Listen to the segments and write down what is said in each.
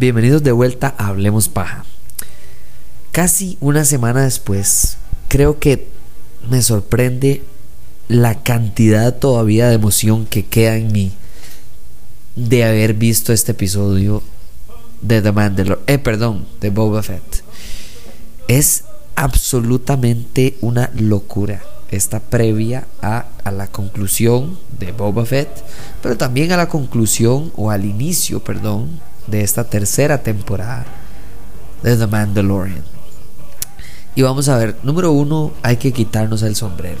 Bienvenidos de vuelta a Hablemos Paja. Casi una semana después, creo que me sorprende la cantidad todavía de emoción que queda en mí de haber visto este episodio de The Mandalorian, eh, perdón, de Boba Fett. Es absolutamente una locura esta previa a, a, la conclusión de Boba Fett, pero también a la conclusión o al inicio, perdón, de esta tercera temporada de The Mandalorian. Y vamos a ver, número uno, hay que quitarnos el sombrero.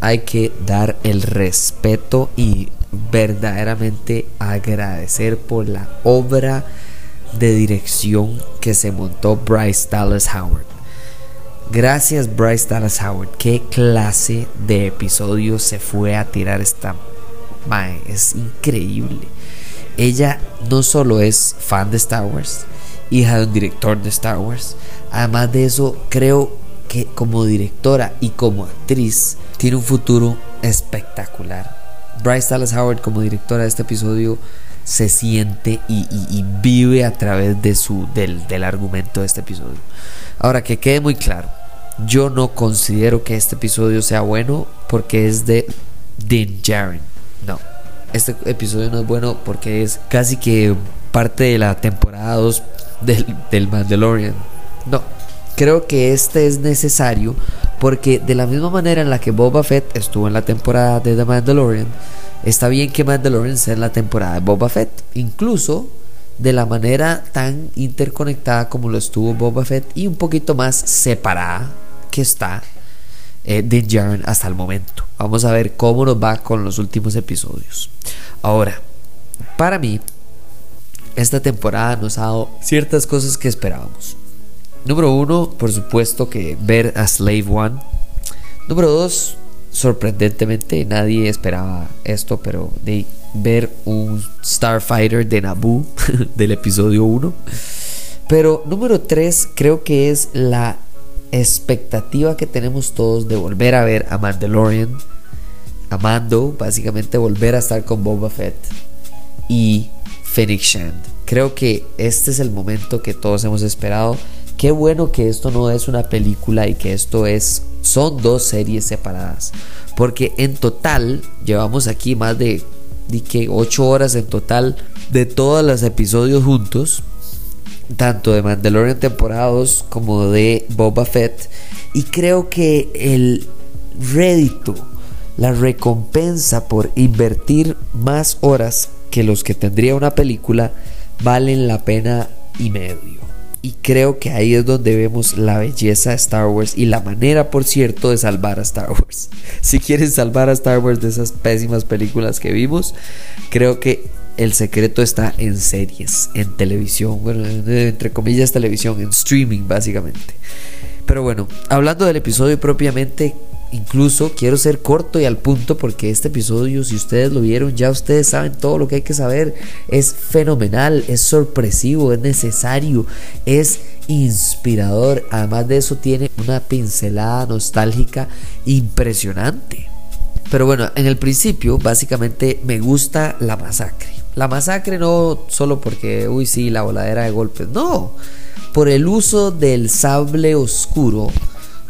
Hay que dar el respeto y verdaderamente agradecer por la obra de dirección que se montó Bryce Dallas Howard. Gracias Bryce Dallas Howard. Qué clase de episodio se fue a tirar esta... Mae, es increíble. Ella no solo es fan de Star Wars, hija de un director de Star Wars, además de eso creo que como directora y como actriz tiene un futuro espectacular. Bryce Dallas Howard como directora de este episodio se siente y, vive a través de su, del, del, argumento de este episodio. Ahora que quede muy claro, yo no considero que este episodio sea bueno porque es de Din Djarin. No, este episodio no es bueno porque es casi que parte de la temporada 2 del, Mandalorian. No, creo que este es necesario porque de la misma manera en la que Boba Fett estuvo en la temporada de The Mandalorian, está bien que Mandalorian sea en la temporada de Boba Fett, incluso de la manera tan interconectada como lo estuvo Boba Fett y un poquito más separada que está eh, Din Djarin hasta el momento. Vamos a ver cómo nos va con los últimos episodios. Ahora, para mí, esta temporada nos ha dado ciertas cosas que esperábamos. Número uno, por supuesto que ver a Slave One. Número dos, sorprendentemente nadie esperaba esto, pero de ver un Starfighter de Naboo del episodio 1. Pero número tres, creo que es la expectativa que tenemos todos de volver a ver a Mandalorian, a Mando, básicamente volver a estar con Boba Fett y Phoenix Shand. Creo que este es el momento que todos hemos esperado. Qué bueno que esto no es una película y que esto es son dos series separadas, porque en total llevamos aquí más de, de que 8 horas en total de todos los episodios juntos tanto de Mandalorian temporadas como de Boba Fett. Y creo que el rédito, la recompensa por invertir más horas que los que tendría una película, valen la pena y medio. Y creo que ahí es donde vemos la belleza de Star Wars y la manera, por cierto, de salvar a Star Wars. Si quieren salvar a Star Wars de esas pésimas películas que vimos, creo que el secreto está en series, en televisión, bueno, entre comillas televisión, en streaming básicamente. Pero bueno, hablando del episodio propiamente, incluso quiero ser corto y al punto porque este episodio, si ustedes lo vieron, ya ustedes saben todo lo que hay que saber. Es fenomenal, es sorpresivo, es necesario, es inspirador. Además de eso tiene una pincelada nostálgica impresionante. Pero bueno, en el principio básicamente me gusta la masacre. La masacre no solo porque, uy, sí, la voladera de golpes, no, por el uso del sable oscuro,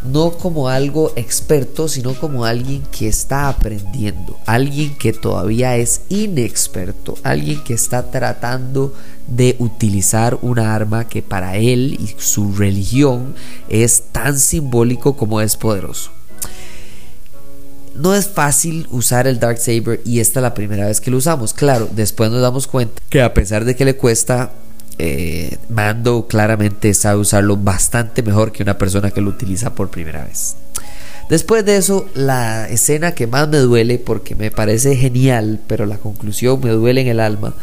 no como algo experto, sino como alguien que está aprendiendo, alguien que todavía es inexperto, alguien que está tratando de utilizar una arma que para él y su religión es tan simbólico como es poderoso. No es fácil usar el Dark Saber y esta es la primera vez que lo usamos. Claro, después nos damos cuenta que a pesar de que le cuesta, eh, Mando claramente sabe usarlo bastante mejor que una persona que lo utiliza por primera vez. Después de eso, la escena que más me duele, porque me parece genial, pero la conclusión me duele en el alma,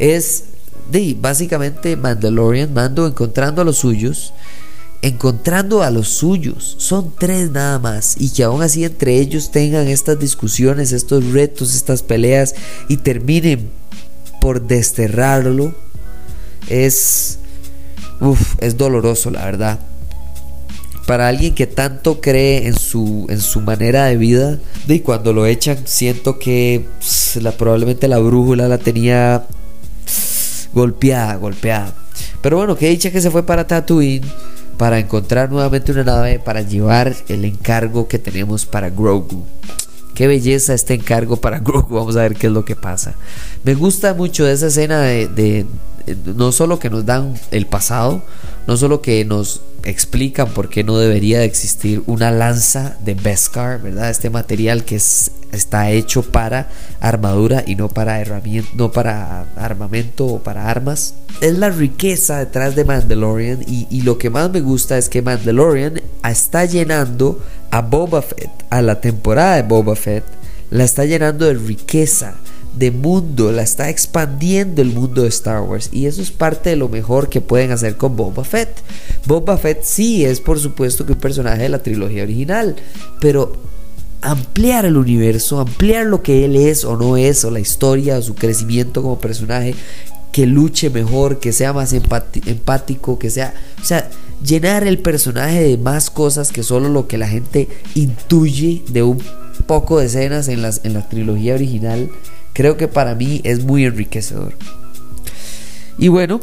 es de básicamente Mandalorian, Mando encontrando a los suyos, encontrando a los suyos, son tres nada más, y que aún así entre ellos tengan estas discusiones, estos retos, estas peleas y terminen por desterrarlo, es, uf, es doloroso la verdad. Para alguien que tanto cree en su, en su manera de vida, y cuando lo echan, siento que la, probablemente la brújula la tenía golpeada, golpeada. Pero bueno, que dicha que se fue para Tatooine para encontrar nuevamente una nave para llevar el encargo que tenemos para Grogu. Qué belleza este encargo para Grogu. Vamos a ver qué es lo que pasa. Me gusta mucho esa escena de no solo que nos dan el pasado, no solo que nos explican por qué no debería de existir una lanza de Beskar, ¿verdad? Este material que está hecho para armadura y no para herramienta, no para armamento o para armas. Es la riqueza detrás de Mandalorian y, y lo que más me gusta es que Mandalorian está llenando a Boba Fett, a la temporada de Boba Fett, la está llenando de riqueza de mundo, la está expandiendo el mundo de Star Wars y eso es parte de lo mejor que pueden hacer con Boba Fett. Boba Fett sí es por supuesto que un personaje de la trilogía original, pero ampliar el universo, ampliar lo que él es o no es, o la historia, o su crecimiento como personaje, que luche mejor, que sea más empático, que sea, o sea, llenar el personaje de más cosas que solo lo que la gente intuye de un poco de escenas en, las, en la trilogía original creo que para mí es muy enriquecedor. Y bueno,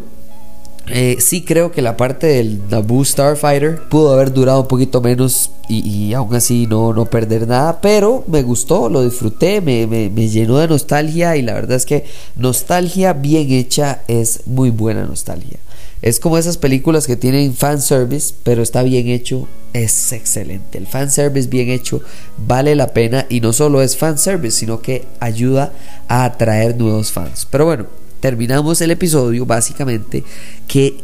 eh, sí creo que la parte del Naboo Starfighter pudo haber durado un poquito menos y, aún así no, no perder nada, pero me gustó, lo disfruté, me, me, llenó de nostalgia y la verdad es que nostalgia bien hecha es muy buena nostalgia. Es como esas películas que tienen fanservice, pero está bien hecho, es excelente. El fanservice bien hecho vale la pena y no solo es fanservice, sino que ayuda a atraer nuevos fans. Pero bueno, terminamos el episodio básicamente que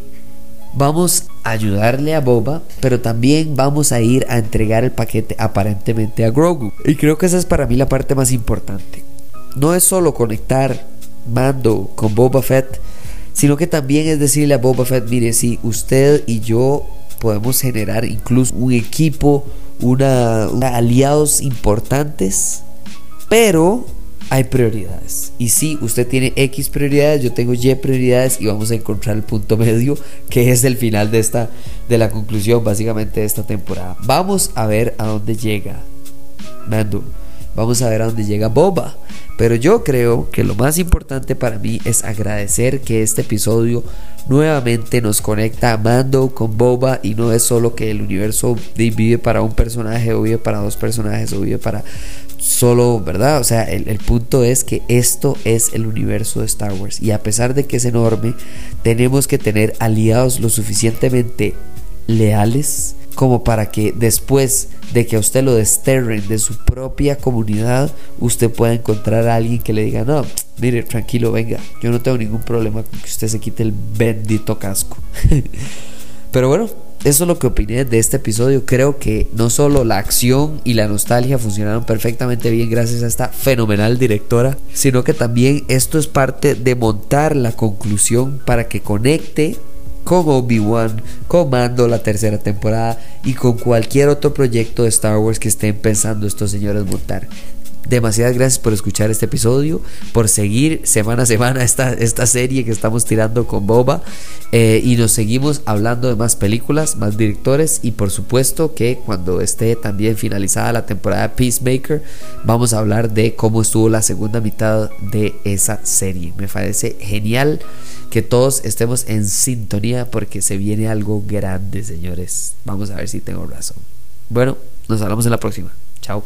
vamos a ayudarle a Boba, pero también vamos a ir a entregar el paquete aparentemente a Grogu. Y creo que esa es para mí la parte más importante. No es solo conectar Mando con Boba Fett, sino que también es decirle a Boba Fett, mire, si usted y yo podemos generar incluso un equipo, una, aliados importantes, pero hay prioridades. Y si usted tiene X prioridades, yo tengo Y prioridades y vamos a encontrar el punto medio que es el final de esta de la conclusión básicamente de esta temporada. Vamos a ver a dónde llega Mando. Vamos a ver a dónde llega Boba. Pero yo creo que lo más importante para mí es agradecer que este episodio nuevamente nos conecta a Mando con Boba y no es solo que el universo vive para un personaje o vive para dos personajes o vive para solo, ¿verdad? O sea, el, el, punto es que esto es el universo de Star Wars y a pesar de que es enorme, tenemos que tener aliados lo suficientemente leales como para que después de que usted lo desterren de su propia comunidad, usted pueda encontrar a alguien que le diga, no, mire, tranquilo, venga, yo no tengo ningún problema con que usted se quite el bendito casco. Pero bueno, eso es lo que opiné de este episodio. Creo que no solo la acción y la nostalgia funcionaron perfectamente bien gracias a esta fenomenal directora, sino que también esto es parte de montar la conclusión para que conecte con Obi-Wan, con Mando la tercera temporada y con cualquier otro proyecto de Star Wars que estén pensando estos señores montar. Demasiadas gracias por escuchar este episodio, por seguir semana a semana esta, esta serie que estamos tirando con Boba eh, y nos seguimos hablando de más películas, más directores y por supuesto que cuando esté también finalizada la temporada Peacemaker vamos a hablar de cómo estuvo la segunda mitad de esa serie. Me parece genial que todos estemos en sintonía porque se viene algo grande, señores. Vamos a ver si tengo razón. Bueno, nos hablamos en la próxima. Chao.